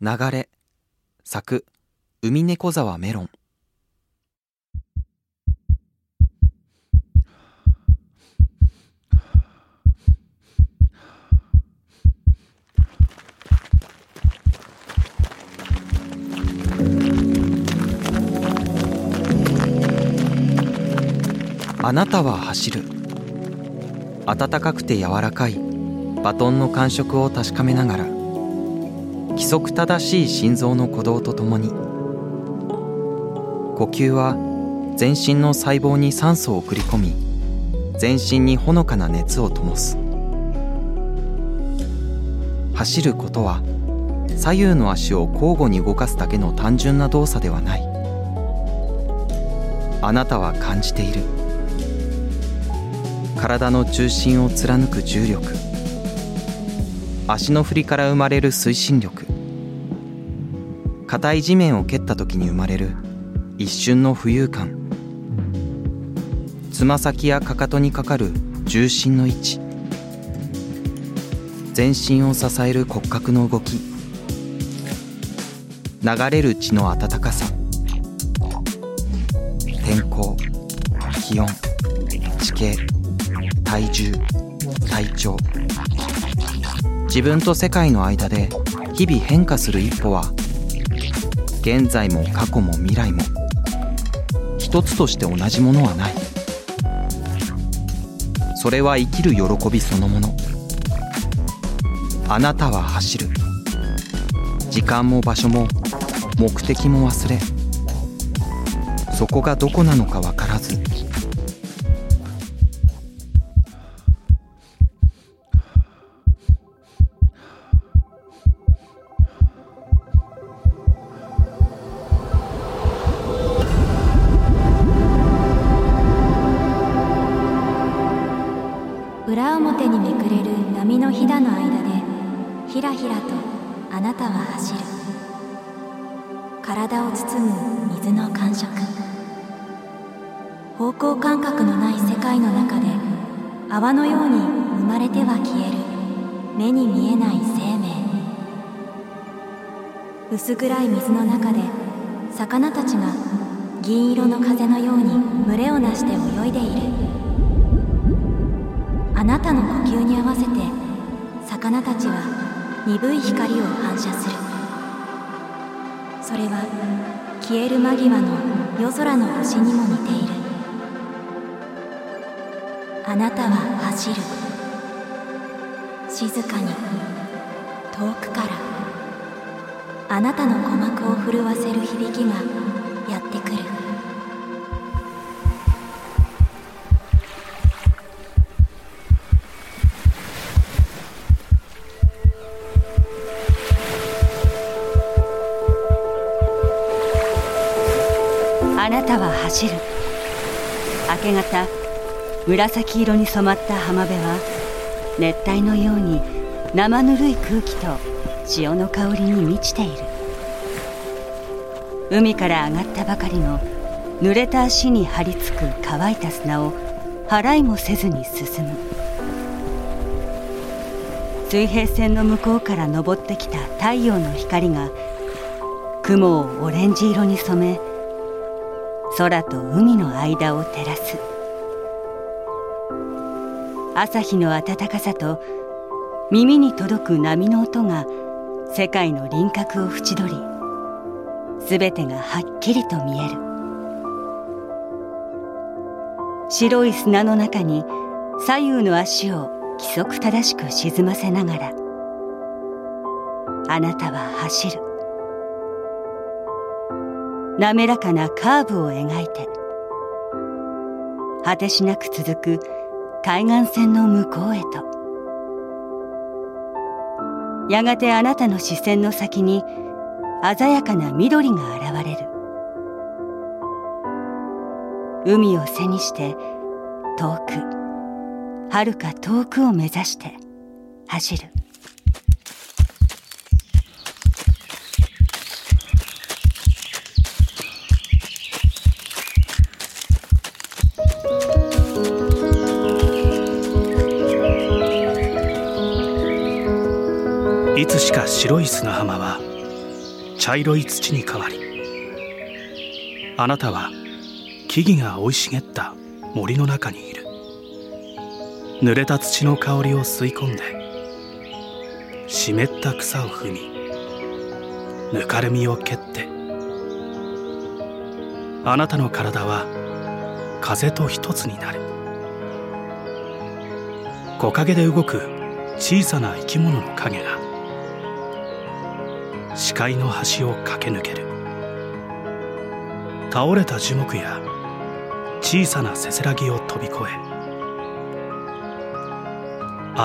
流れ作海猫沢メロン。あなたは走る。暖かくて柔らかい。バトンの感触を確かめながら規則正しい心臓の鼓動とともに呼吸は全身の細胞に酸素を送り込み全身にほのかな熱を灯す。走ることは左右の足を交互に動かすだけの単純な動作ではない。あなたは感じている。体の中心を貫く重力。足の振りから生まれる推進力。硬い地面を蹴った時に生まれる一瞬の浮遊感。つま先やかかとにかかる重心の位置。全身を支える骨格の動き。流れる血の温かさ。天候気温地形体重体調。自分と世界の間で日々変化する一歩は現在も過去も未来も一つとして同じものはない。それは生きる喜びそのもの。あなたは走る。時間も場所も目的も忘れ。そこがどこなのか分からずひだの間でひらひらとあなたは走る。体を包む水の感触。方向感覚のない世界の中で泡のように生まれては消える。目に見えない生命。薄暗い水の中で魚たちが銀色の風のように群れをなして泳いでいる。あなたの呼吸に合わせて魚たちは鈍い光を反射する。それは消える間際の夜空の星にも似ている。あなたは走る。静かに遠くから。あなたの鼓膜を震わせる響きがなたは走る。明け方紫色に染まった浜辺は熱帯のように生ぬるい空気と潮の香りに満ちている。海から上がったばかりの濡れた足に張り付く乾いた砂を払いもせずに進む。水平線の向こうから昇ってきた太陽の光が雲をオレンジ色に染め空と海の間を照らす。朝日の暖かさと耳に届く波の音が世界の輪郭を縁取り全てがはっきりと見える。白い砂の中に左右の足を規則正しく沈ませながらあなたは走る。滑らかなカーブを描いて。果てしなく続く海岸線の向こうへと。やがてあなたの視線の先に鮮やかな緑が現れる。海を背にして遠く遥か遠くを目指して走る。白い砂浜は茶色い土に変わりあなたは木々が生い茂った森の中にいる。濡れた土の香りを吸い込んで湿った草を踏みぬかるみを蹴ってあなたの体は風と一つになる。木陰で動く小さな生き物の影が視界の端を駆け抜ける。倒れた樹木や小さなせせらぎを飛び越え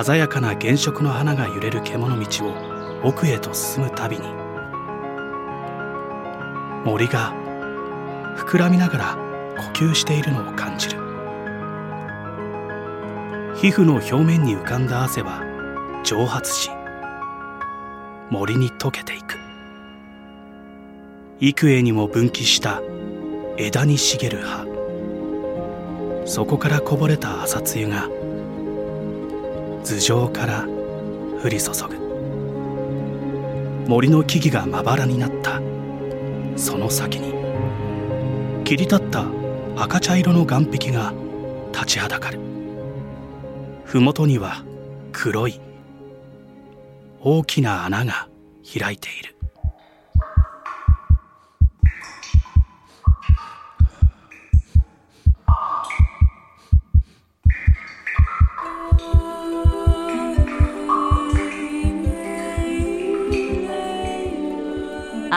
鮮やかな原色の花が揺れる獣道を奥へと進むたびに森が膨らみながら呼吸しているのを感じる。皮膚の表面に浮かんだ汗は蒸発し森に溶けていく。幾重にも分岐した枝に茂る葉。そこからこぼれた朝露が頭上から降り注ぐ。森の木々がまばらになった。その先に切り立った赤茶色の岩壁が立ちはだかる。麓には黒い大きな穴が開いている。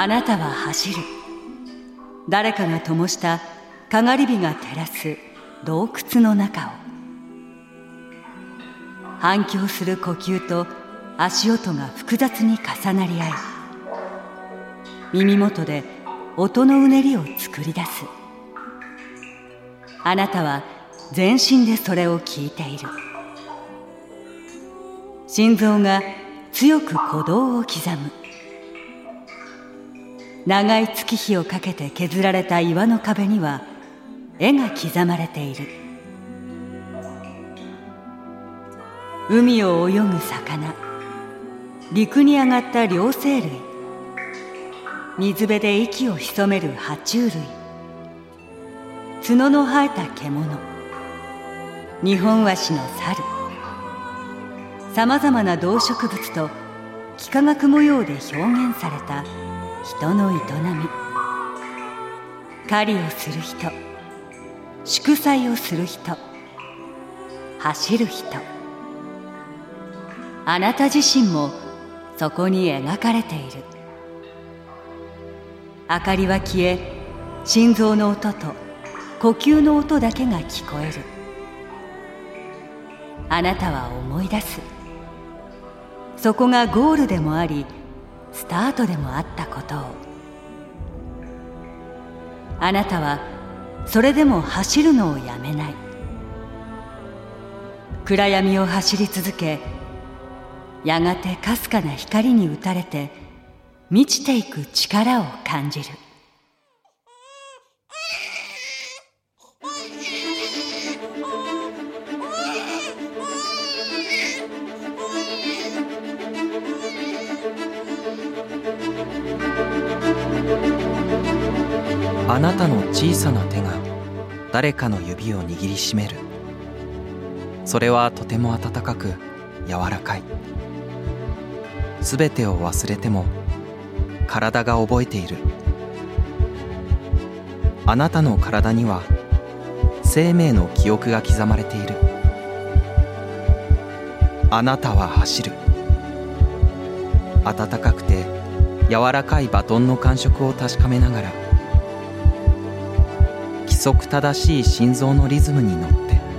あなたは走る。誰かが灯したかがり火が照らす洞窟の中を。反響する呼吸と足音が複雑に重なり合い耳元で音のうねりを作り出す。あなたは全身でそれを聞いている。心臓が強く鼓動を刻む。長い月日をかけて削られた岩の壁には絵が刻まれている。海を泳ぐ魚陸に上がった両生類水辺で息を潜める爬虫類角の生えた獣日本ワシの猿さまざまな動植物と幾何学模様で表現された人の営み。狩りをする人。祝祭をする人。走る人。あなた自身もそこに描かれている。明かりは消え心臓の音と呼吸の音だけが聞こえる。あなたは思い出す。そこがゴールでもありスタートでもあったことを。あなたはそれでも走るのをやめない。暗闇を走り続けやがてかすかな光に打たれて満ちていく力を感じる。あなたの小さな手が誰かの指を握りしめる。それはとても温かく柔らかい。すべてを忘れても体が覚えている。あなたの体には生命の記憶が刻まれている。あなたは走る。温かくて柔らかいバトンの感触を確かめながら規則正しい心臓のリズムに乗って。